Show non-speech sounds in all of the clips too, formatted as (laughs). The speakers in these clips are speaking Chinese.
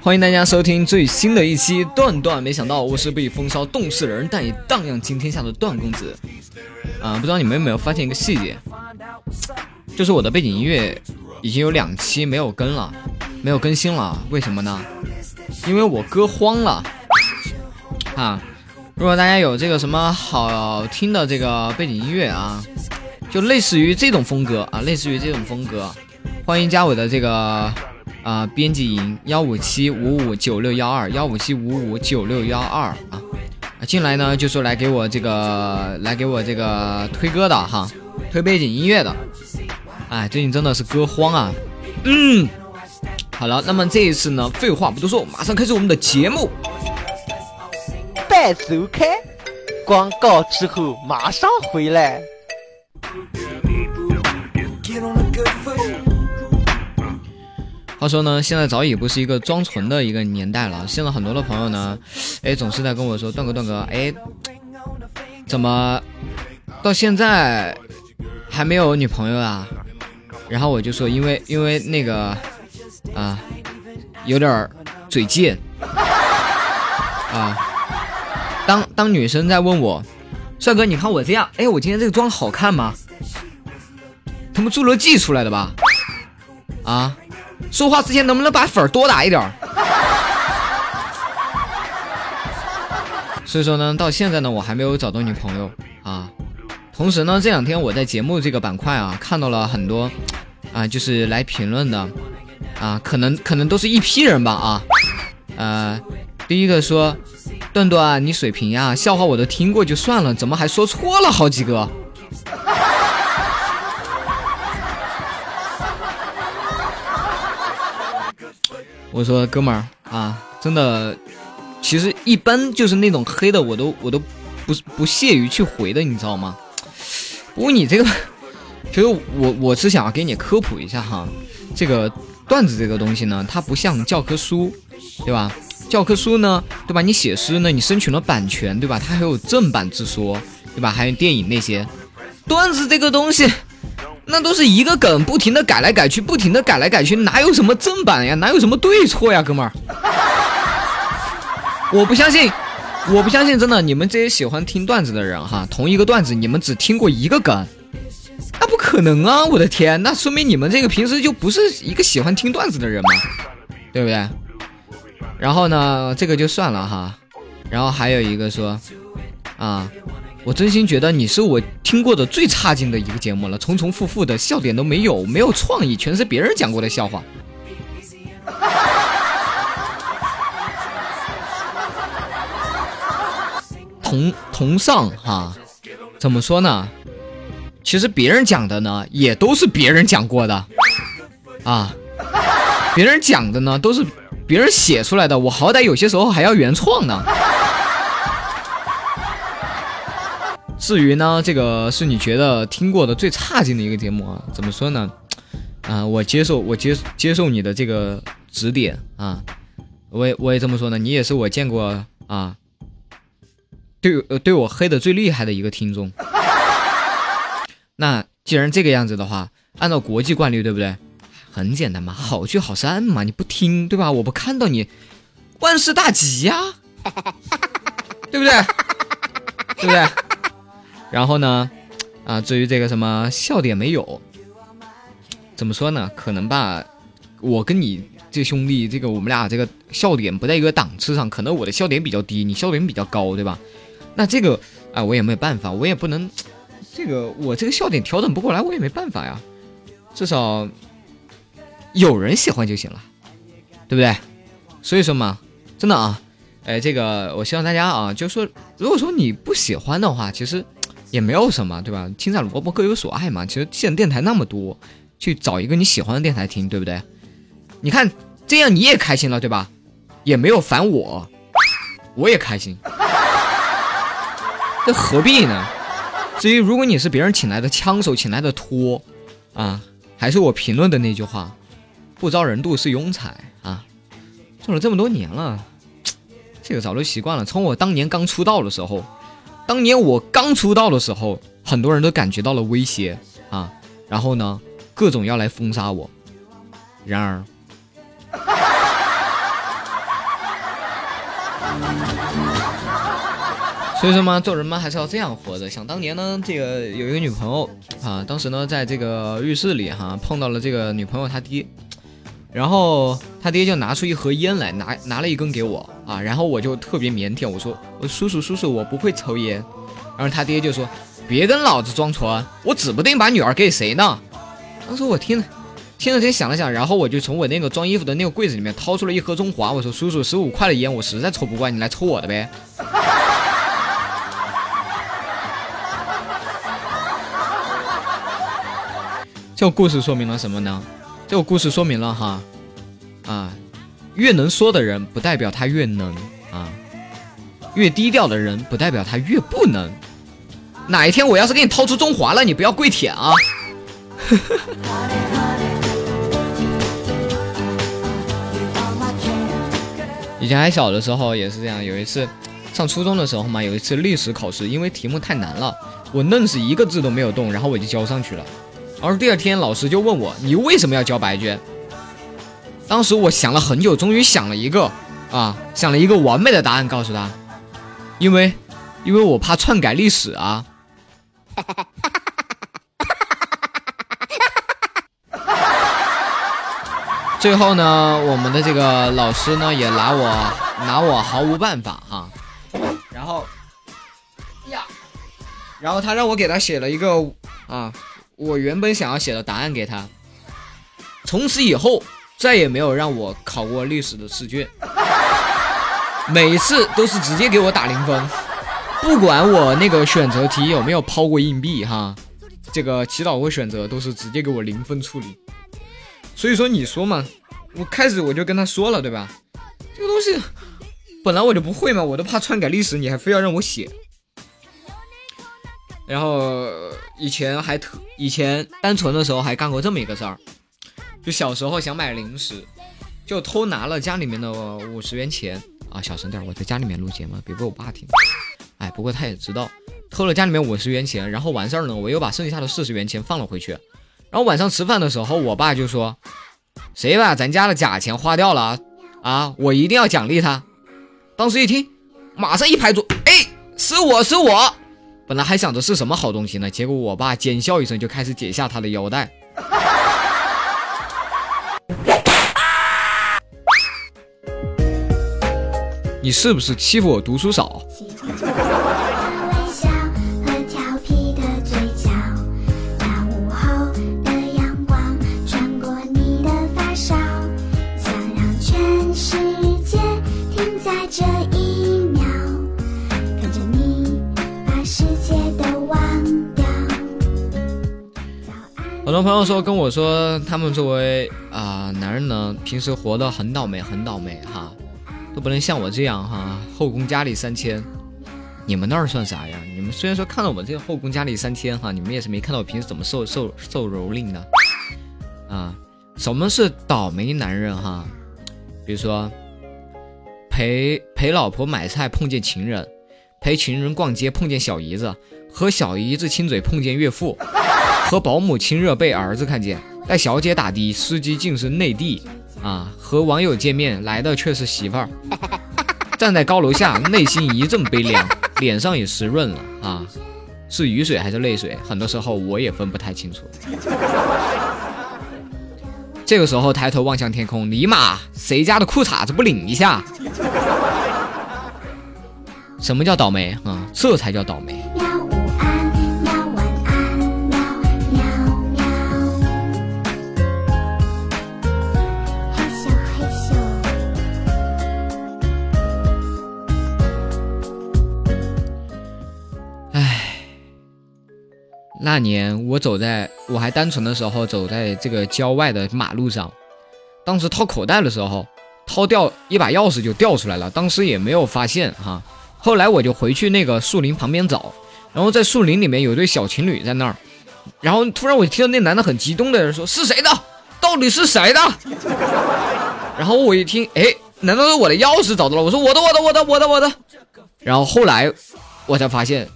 欢迎大家收听最新的一期《段段没想到》，我是被风骚冻死人，但也荡漾惊天下的段公子。啊，不知道你们有没有发现一个细节，就是我的背景音乐已经有两期没有更了，没有更新了。为什么呢？因为我歌荒了。啊，如果大家有这个什么好听的这个背景音乐啊，就类似于这种风格啊，类似于这种风格。欢迎加我的这个啊编辑营幺五七五五九六幺二幺五七五五九六幺二啊进来呢就说来给我这个来给我这个推歌的哈，推背景音乐的，哎，最近真的是歌荒啊，嗯，好了，那么这一次呢，废话不多说，马上开始我们的节目。半周开，广告之后马上回来。话说呢，现在早已不是一个装纯的一个年代了。现在很多的朋友呢，哎，总是在跟我说：“段哥，段哥，哎，怎么到现在还没有女朋友啊？”然后我就说：“因为因为那个啊，有点嘴贱啊。当当女生在问我，帅哥，你看我这样，哎，我今天这个妆好看吗？他们侏罗纪出来的吧？啊？”说话之前能不能把粉儿多打一点儿？所以说呢，到现在呢，我还没有找到女朋友啊。同时呢，这两天我在节目这个板块啊，看到了很多啊，就是来评论的啊，可能可能都是一批人吧啊。呃，第一个说，段段你水平呀，笑话我都听过就算了，怎么还说错了好几个？我说哥们儿啊，真的，其实一般就是那种黑的，我都我都不不屑于去回的，你知道吗？不过你这个，其实我我是想要给你科普一下哈，这个段子这个东西呢，它不像教科书，对吧？教科书呢，对吧？你写诗呢，你申请了版权，对吧？它还有正版之说，对吧？还有电影那些，段子这个东西。那都是一个梗，不停的改来改去，不停的改来改去，哪有什么正版呀？哪有什么对错呀，哥们儿？我不相信，我不相信，真的，你们这些喜欢听段子的人哈，同一个段子你们只听过一个梗，那不可能啊！我的天，那说明你们这个平时就不是一个喜欢听段子的人嘛，对不对？然后呢，这个就算了哈，然后还有一个说，啊。我真心觉得你是我听过的最差劲的一个节目了，重重复复的笑点都没有，没有创意，全是别人讲过的笑话。同同上哈，怎么说呢？其实别人讲的呢，也都是别人讲过的啊。别人讲的呢，都是别人写出来的，我好歹有些时候还要原创呢。至于呢，这个是你觉得听过的最差劲的一个节目啊？怎么说呢？啊，我接受，我接接受你的这个指点啊。我也我也这么说呢，你也是我见过啊，对对我黑的最厉害的一个听众。那既然这个样子的话，按照国际惯例，对不对？很简单嘛，好聚好散嘛，你不听对吧？我不看到你，万事大吉呀，对不对？对不对？然后呢，啊，至于这个什么笑点没有，怎么说呢？可能吧，我跟你这兄弟，这个我们俩这个笑点不在一个档次上，可能我的笑点比较低，你笑点比较高，对吧？那这个啊，我也没有办法，我也不能，这个我这个笑点调整不过来，我也没办法呀。至少有人喜欢就行了，对不对？所以说嘛，真的啊，哎，这个我希望大家啊，就说如果说你不喜欢的话，其实。也没有什么，对吧？青菜萝卜各有所爱嘛。其实现在电台那么多，去找一个你喜欢的电台听，对不对？你看这样你也开心了，对吧？也没有烦我，我也开心。这何必呢？至于如果你是别人请来的枪手，请来的托，啊，还是我评论的那句话，不招人妒是庸才啊。做了这么多年了，这个早就习惯了。从我当年刚出道的时候，当年我刚出道的时候，很多人都感觉到了威胁啊，然后呢，各种要来封杀我。然而。所以说嘛，做人嘛还是要这样活着。想当年呢，这个有一个女朋友啊，当时呢在这个浴室里哈碰到了这个女朋友她爹，然后他爹就拿出一盒烟来，拿拿了一根给我啊，然后我就特别腼腆，我说我叔叔叔叔我不会抽烟，然后他爹就说别跟老子装纯，我指不定把女儿给谁呢。当时我听了听了听想了想，然后我就从我那个装衣服的那个柜子里面掏出了一盒中华，我说叔叔十五块的烟我实在抽不惯，你来抽我的呗。(laughs) 这故事说明了什么呢？这个故事说明了哈，啊，越能说的人不代表他越能啊，越低调的人不代表他越不能。哪一天我要是给你掏出中华了，你不要跪舔啊！(laughs) 以前还小的时候也是这样，有一次上初中的时候嘛，有一次历史考试，因为题目太难了，我愣是一个字都没有动，然后我就交上去了。而第二天，老师就问我：“你为什么要交白卷？”当时我想了很久，终于想了一个啊，想了一个完美的答案，告诉他：“因为，因为我怕篡改历史啊。(laughs) ”最后呢，我们的这个老师呢，也拿我拿我毫无办法哈。然后呀，然后他让我给他写了一个啊。我原本想要写的答案给他，从此以后再也没有让我考过历史的试卷，每次都是直接给我打零分，不管我那个选择题有没有抛过硬币哈，这个祈祷或选择都是直接给我零分处理。所以说你说嘛，我开始我就跟他说了对吧？这个东西本来我就不会嘛，我都怕篡改历史，你还非要让我写。然后以前还特以前单纯的时候还干过这么一个事儿，就小时候想买零食，就偷拿了家里面的五十元钱啊，小声点，我在家里面录节目，别被我爸听。哎，不过他也知道偷了家里面五十元钱，然后完事儿呢，我又把剩下的四十元钱放了回去。然后晚上吃饭的时候，我爸就说：“谁把咱家的假钱花掉了啊？我一定要奖励他。”当时一听，马上一拍桌：“哎，是我是我。”本来还想着是什么好东西呢，结果我爸尖笑一声就开始解下他的腰带。你是不是欺负我读书少？朋友说跟我说，他们作为啊男人呢，平时活得很倒霉，很倒霉哈，都不能像我这样哈，后宫佳丽三千。你们那儿算啥呀？你们虽然说看到我这个后宫佳丽三千哈，你们也是没看到我平时怎么受受受蹂躏的啊。什么是倒霉男人哈？比如说陪陪老婆买菜碰见情人，陪情人逛街碰见小姨子，和小姨子亲嘴碰见岳父。和保姆亲热被儿子看见，带小姐打的司机竟是内地啊！和网友见面来的却是媳妇儿，(laughs) 站在高楼下，内心一阵悲凉，脸上也湿润了啊！是雨水还是泪水？很多时候我也分不太清楚。这个时候抬头望向天空，尼玛，谁家的裤衩子不领一下？(laughs) 什么叫倒霉啊？这才叫倒霉。那年我走在我还单纯的时候，走在这个郊外的马路上，当时掏口袋的时候，掏掉一把钥匙就掉出来了，当时也没有发现哈。后来我就回去那个树林旁边找，然后在树林里面有对小情侣在那儿，然后突然我听到那男的很激动的说：“是谁的？到底是谁的？” (laughs) 然后我一听，哎，难道是我的钥匙找到了？我说我的，我的，我的，我的，我的。然后后来我才发现，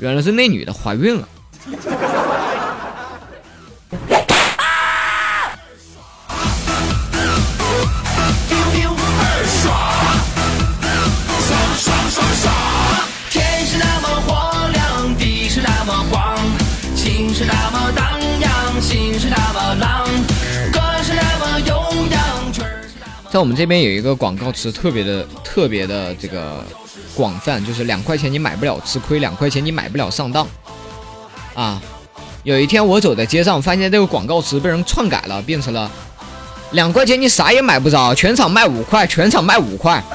原来是那女的怀孕了。在我们这边有一个广告词，特别的特别的这个广泛，就是两块钱你买不了吃亏，两块钱你买不了上当。啊，有一天我走在街上，发现这个广告词被人篡改了，变成了两块钱你啥也买不着，全场卖五块，全场卖五块。(laughs)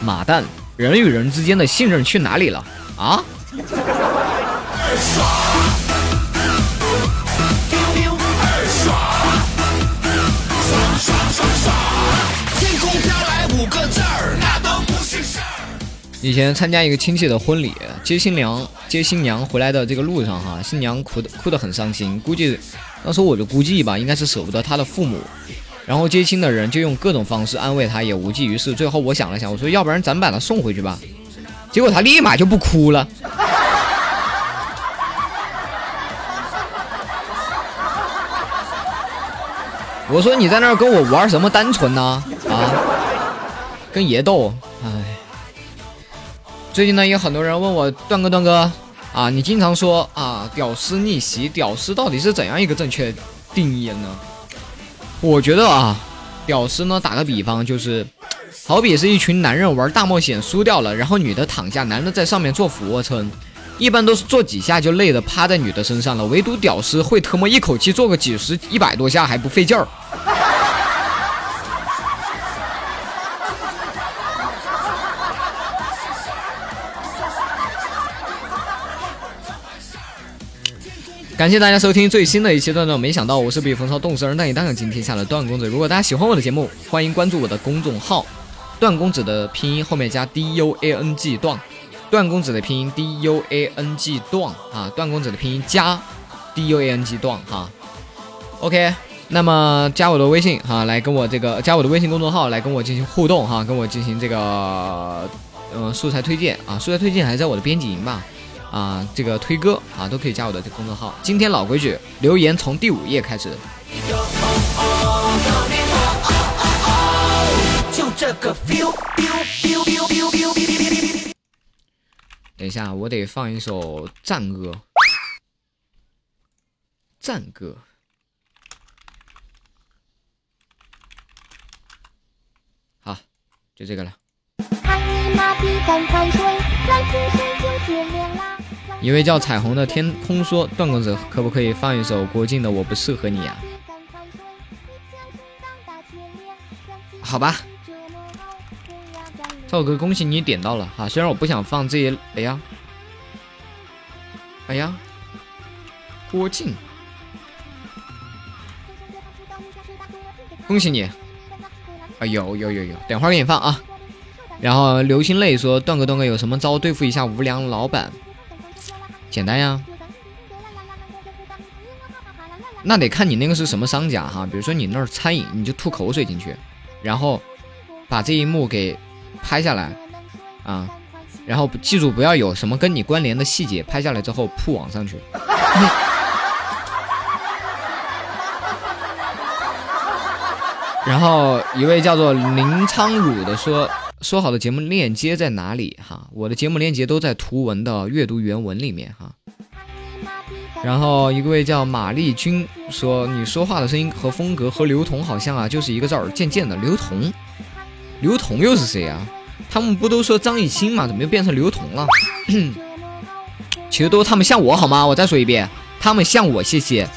马蛋，人与人之间的信任去哪里了啊？天空飘来五个字以前参加一个亲戚的婚礼，接新娘接新娘回来的这个路上，哈，新娘哭的哭得很伤心，估计当时我就估计吧，应该是舍不得她的父母，然后接亲的人就用各种方式安慰她，也无济于事。最后我想了想，我说要不然咱把她送回去吧，结果她立马就不哭了。(laughs) 我说你在那儿跟我玩什么单纯呢？啊，跟爷斗，哎。最近呢，有很多人问我段哥，段哥啊，你经常说啊，屌丝逆袭，屌丝到底是怎样一个正确定义呢？我觉得啊，屌丝呢，打个比方就是，好比是一群男人玩大冒险输掉了，然后女的躺下，男的在上面做俯卧撑，一般都是做几下就累的趴在女的身上了，唯独屌丝会特么一口气做个几十、一百多下还不费劲儿。感谢大家收听最新的一期段段，没想到我是比风骚动死人，但也当然今天下了段公子。如果大家喜欢我的节目，欢迎关注我的公众号“段公子”的拼音后面加 D U A N G 段，段公子的拼音 D U A N G 段啊，段公子的拼音加 D U A N G 段哈。OK，那么加我的微信哈，来跟我这个加我的微信公众号来跟我进行互动哈，跟我进行这个嗯素材推荐啊，素材推荐还是在我的编辑营吧。啊，这个推歌啊，都可以加我的这公众号。今天老规矩，留言从第五页开始。就这个 feel。等一下，我得放一首战歌。战歌。好，就这个了。一位叫彩虹的天空说：“段公子，可不可以放一首郭靖的《我不适合你》啊？”好吧，这首歌恭喜你点到了哈。虽然我不想放这一，哎呀，哎呀，郭靖，恭喜你！啊，有有有有，等会儿给你放啊。然后流星泪说：“段哥，段哥有什么招对付一下无良老板？”简单呀，那得看你那个是什么商家哈。比如说你那儿餐饮，你就吐口水进去，然后把这一幕给拍下来啊，然后记住不要有什么跟你关联的细节，拍下来之后铺网上去。(laughs) 然后一位叫做林昌汝的说。说好的节目链接在哪里？哈，我的节目链接都在图文的阅读原文里面哈。然后一位叫马丽君说：“你说话的声音和风格和刘同好像啊，就是一个字儿，渐渐的。”刘同，刘同又是谁啊？他们不都说张艺兴吗？怎么又变成刘同了？(clears throat) 其实都他们像我好吗？我再说一遍，他们像我，谢谢。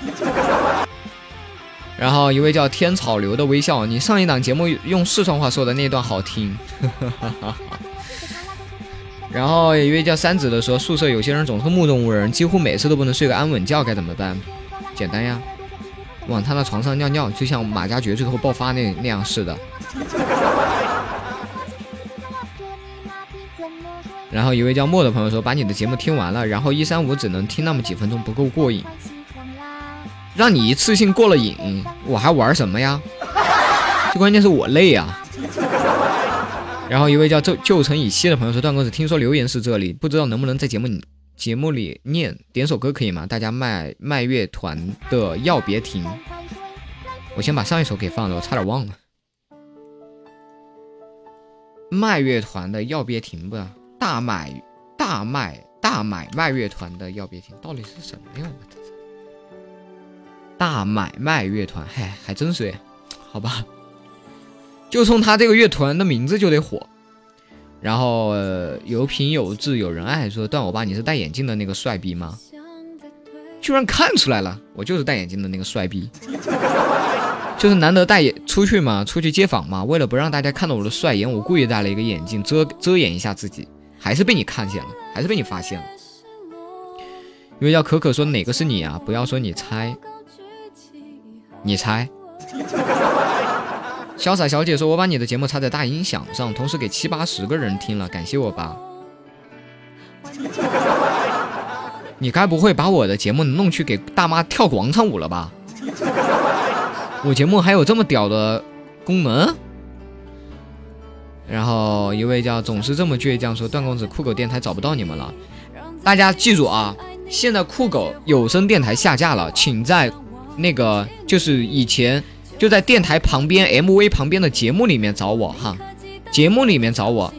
然后一位叫天草流的微笑，你上一档节目用四川话说的那段好听。(laughs) 然后一位叫三子的说，宿舍有些人总是目中无人，几乎每次都不能睡个安稳觉，该怎么办？简单呀，往他的床上尿尿，就像马加爵最后爆发那那样似的。(laughs) 然后一位叫莫的朋友说：“把你的节目听完了，然后一三五只能听那么几分钟，不够过瘾。让你一次性过了瘾，我还玩什么呀？最关键是我累啊。”然后一位叫旧旧城以西的朋友说：“段公子，听说留言是这里，不知道能不能在节目里节目里念点首歌可以吗？大家麦麦乐团的要别停。我先把上一首给放了，我差点忘了。麦乐团的要别停吧。”大买大卖大买卖乐团的要别停，到底是什么呀？我操！大买卖乐团，嗨，还真是，好吧，就冲他这个乐团的名字就得火。然后有品有志有人爱，说段欧巴，你是戴眼镜的那个帅逼吗？居然看出来了，我就是戴眼镜的那个帅逼，(laughs) 就是难得戴眼出去嘛，出去接访嘛，为了不让大家看到我的帅颜，我故意戴了一个眼镜遮遮掩一下自己。还是被你看见了，还是被你发现了。因为叫可可说哪个是你啊？不要说你猜，你猜。(laughs) 潇洒小姐说：“我把你的节目插在大音响上，同时给七八十个人听了，感谢我吧。”你该不会把我的节目弄去给大妈跳广场舞了吧？我节目还有这么屌的功能？然后一位叫总是这么倔强说段公子酷狗电台找不到你们了，大家记住啊，现在酷狗有声电台下架了，请在那个就是以前就在电台旁边 MV 旁边的节目里面找我哈，节目里面找我，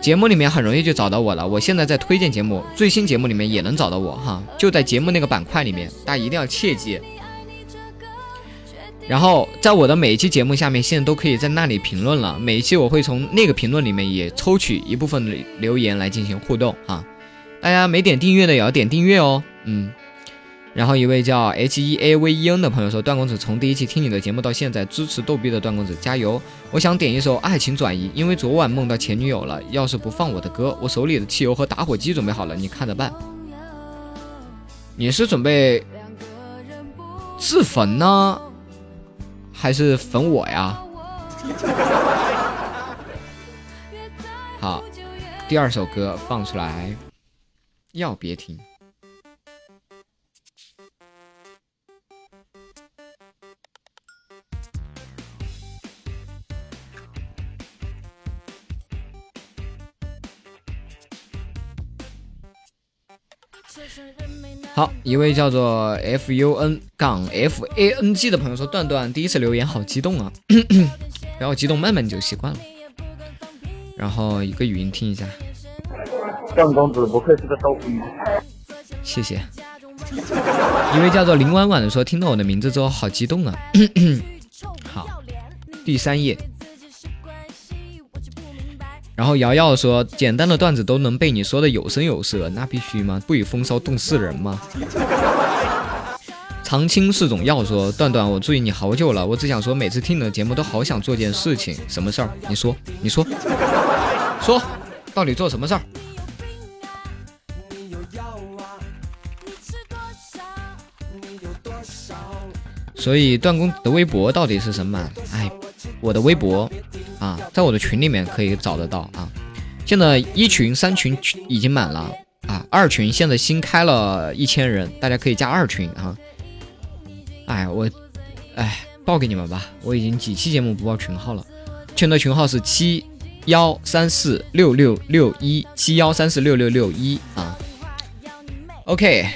节目里面很容易就找到我了。我现在在推荐节目，最新节目里面也能找到我哈，就在节目那个板块里面，大家一定要切记。然后，在我的每一期节目下面，现在都可以在那里评论了。每一期我会从那个评论里面也抽取一部分留言来进行互动哈。大家没点订阅的也要点订阅哦。嗯。然后一位叫 H E A V E N 的朋友说：“段公子从第一期听你的节目到现在，支持逗逼的段公子加油！我想点一首《爱情转移》，因为昨晚梦到前女友了。要是不放我的歌，我手里的汽油和打火机准备好了，你看着办。你是准备自焚呢？”还是粉我呀？(laughs) 好，第二首歌放出来，要别停。好，一位叫做 F U N 杠 F A N G 的朋友说：“段段第一次留言好激动啊，(coughs) 不要激动，慢慢就习惯了。”然后一个语音听一下。段公子不愧是个逗逼，谢谢。一位叫做林婉婉的说：“听到我的名字之后好激动啊。(coughs) ”好，第三页。然后瑶瑶说：“简单的段子都能被你说的有声有色，那必须吗？不以风骚动世人吗？”长青是种药说：“段段，我注意你好久了，我只想说，每次听你的节目都好想做件事情，什么事儿？你说，你说，说，到底做什么事儿？”所以段公子的微博到底是什么？哎，我的微博。啊，在我的群里面可以找得到啊。现在一群、三群已经满了啊，二群现在新开了一千人，大家可以加二群啊。哎，我，哎，报给你们吧，我已经几期节目不报群号了，群的群号是七幺三四六六六一七幺三四六六六一啊。OK，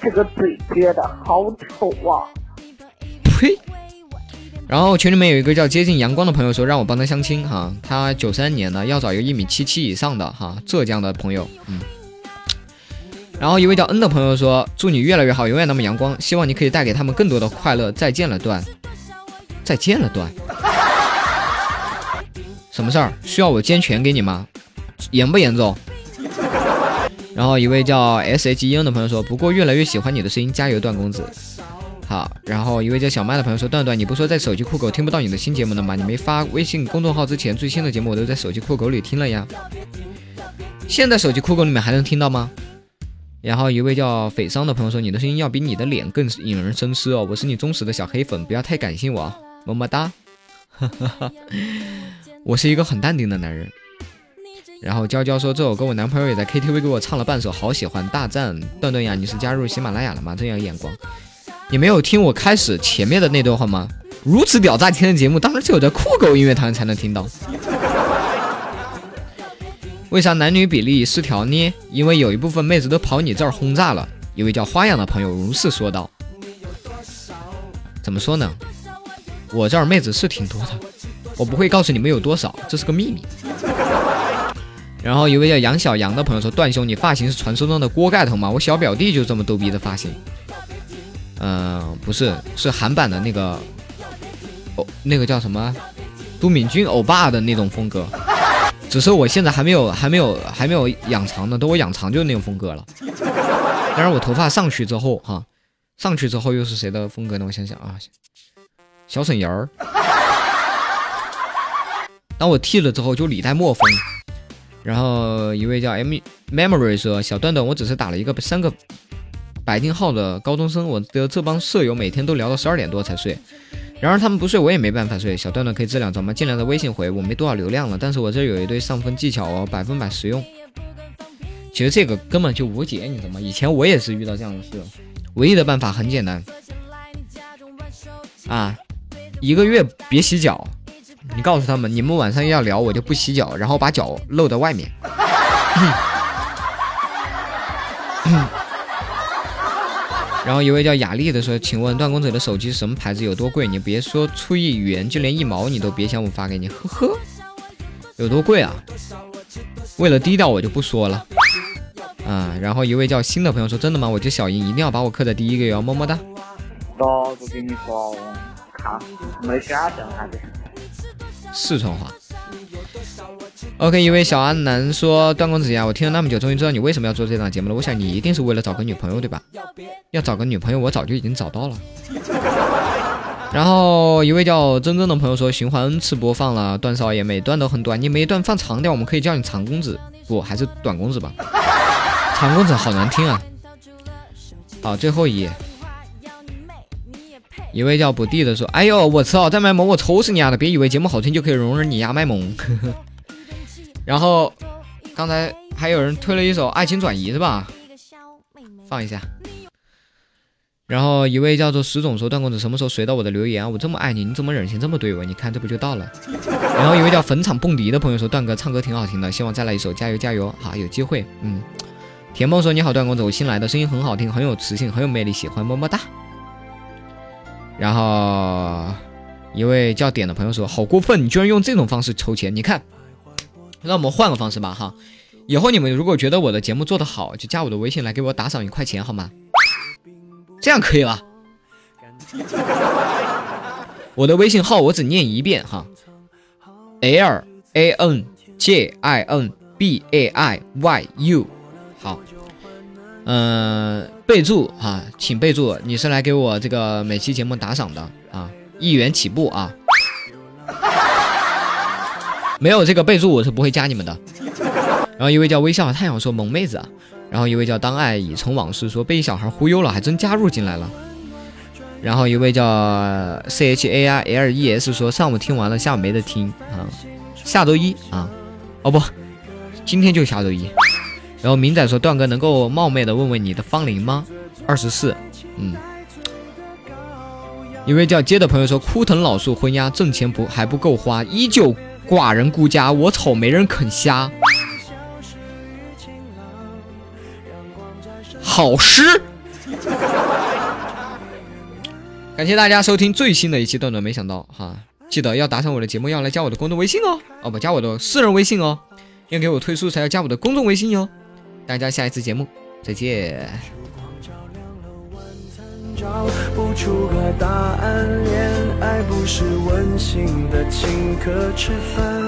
这个嘴撅的好丑啊！呸。然后群里面有一个叫接近阳光的朋友说让我帮他相亲哈，他九三年的，要找一个一米七七以上的哈，浙江的朋友，嗯。然后一位叫恩的朋友说祝你越来越好，永远那么阳光，希望你可以带给他们更多的快乐。再见了段，再见了段。(laughs) 什么事儿？需要我煎拳给你吗？严不严重？(laughs) 然后一位叫 S H E N 的朋友说不过越来越喜欢你的声音，加油段公子。好，然后一位叫小麦的朋友说：“段段，你不说在手机酷狗听不到你的新节目的吗？你没发微信公众号之前，最新的节目我都在手机酷狗里听了呀。现在手机酷狗里面还能听到吗？然后一位叫匪商的朋友说：“你的声音要比你的脸更引人深思哦，我是你忠实的小黑粉，不要太感性我，么么哒。(laughs) 我是一个很淡定的男人。”然后娇娇说：“这首歌我男朋友也在 KTV 给我唱了半首，好喜欢，大赞！段段呀，你是加入喜马拉雅了吗？真有眼光。你没有听我开始前面的那段话吗？如此屌炸天的节目，当然只有在酷狗音乐堂才能听到。”为啥男女比例失调呢？因为有一部分妹子都跑你这儿轰炸了。一位叫花样的朋友如是说道。怎么说呢？我这儿妹子是挺多的，我不会告诉你们有多少，这是个秘密。然后一位叫杨小杨的朋友说：“段兄，你发型是传说中的锅盖头吗？我小表弟就这么逗逼的发型。”嗯，不是，是韩版的那个，哦，那个叫什么？都敏俊欧巴的那种风格。只是我现在还没有还没有还没有养长呢，等我养长就是那种风格了。当然我头发上去之后哈，上去之后又是谁的风格呢？我想想啊，小沈阳儿。当我剃了之后就李代沫风。然后一位叫 M Memory 说：“小段段，我只是打了一个三个百定号的高中生，我的这帮舍友每天都聊到十二点多才睡。”然而他们不睡，我也没办法睡。小段段可以质量找吗？尽量在微信回，我没多少流量了，但是我这有一堆上分技巧哦，百分百实用。其实这个根本就无解，你知道吗？以前我也是遇到这样的事，唯一的办法很简单，啊，一个月别洗脚。你告诉他们，你们晚上要聊，我就不洗脚，然后把脚露在外面。然后一位叫雅丽的说：“请问段公子的手机是什么牌子？有多贵？你别说出一元，就连一毛你都别想我发给你。呵呵，有多贵啊？为了低调，我就不说了。啊，然后一位叫新的朋友说：真的吗？我就小英一定要把我刻在第一个哟，么么哒。早就跟你说，看没选择还是四川话。OK，一位小阿南说：“段公子呀，我听了那么久，终于知道你为什么要做这档节目了。我想你一定是为了找个女朋友，对吧？要找个女朋友，我早就已经找到了。”然后一位叫真真的朋友说：“循环 N 次播放了，段少爷每段都很短，你每一段放长点，我们可以叫你长公子，不，还是短公子吧？长公子好难听啊。”好，最后一页，一位叫不地的说：“哎呦，我操，在卖萌，我抽死你丫的！别以为节目好听就可以容忍你丫卖萌。”呵呵然后，刚才还有人推了一首《爱情转移》是吧？放一下。然后一位叫做石总说：“段公子什么时候随到我的留言啊？我这么爱你，你怎么忍心这么对我？你看这不就到了？”然后一位叫坟场蹦迪的朋友说：“段哥唱歌挺好听的，希望再来一首，加油加油！好，有机会。”嗯。田梦说：“你好，段公子，我新来的，声音很好听，很有磁性，很有魅力，喜欢，么么哒。”然后一位叫点的朋友说：“好过分，你居然用这种方式抽钱，你看。”那我们换个方式吧，哈，以后你们如果觉得我的节目做得好，就加我的微信来给我打赏一块钱，好吗？这样可以吧。(laughs) 我的微信号我只念一遍哈，L A N J I N B A I Y U，好，嗯，备注哈，请备注你是来给我这个每期节目打赏的啊，一元起步啊。没有这个备注，我是不会加你们的。然后一位叫微笑太阳说萌妹子，然后一位叫当爱已成往事说被一小孩忽悠了，还真加入进来了。然后一位叫 C H A I L E S 说上午听完了，下午没得听啊，下周一啊，哦不，今天就下周一。然后明仔说段哥能够冒昧的问问你的芳龄吗？二十四，嗯。一位叫接的朋友说枯藤老树昏鸦，挣钱不还不够花，依旧。寡人孤家，我丑没人肯瞎。好诗。(laughs) 感谢大家收听最新的一期段段，没想到哈，记得要打赏我的节目，要来加我的公众微信哦，哦不加我的私人微信哦，要给我推素材要加我的公众微信哟。大家下一次节目再见。不出个答案，恋爱不是温馨的请客吃饭。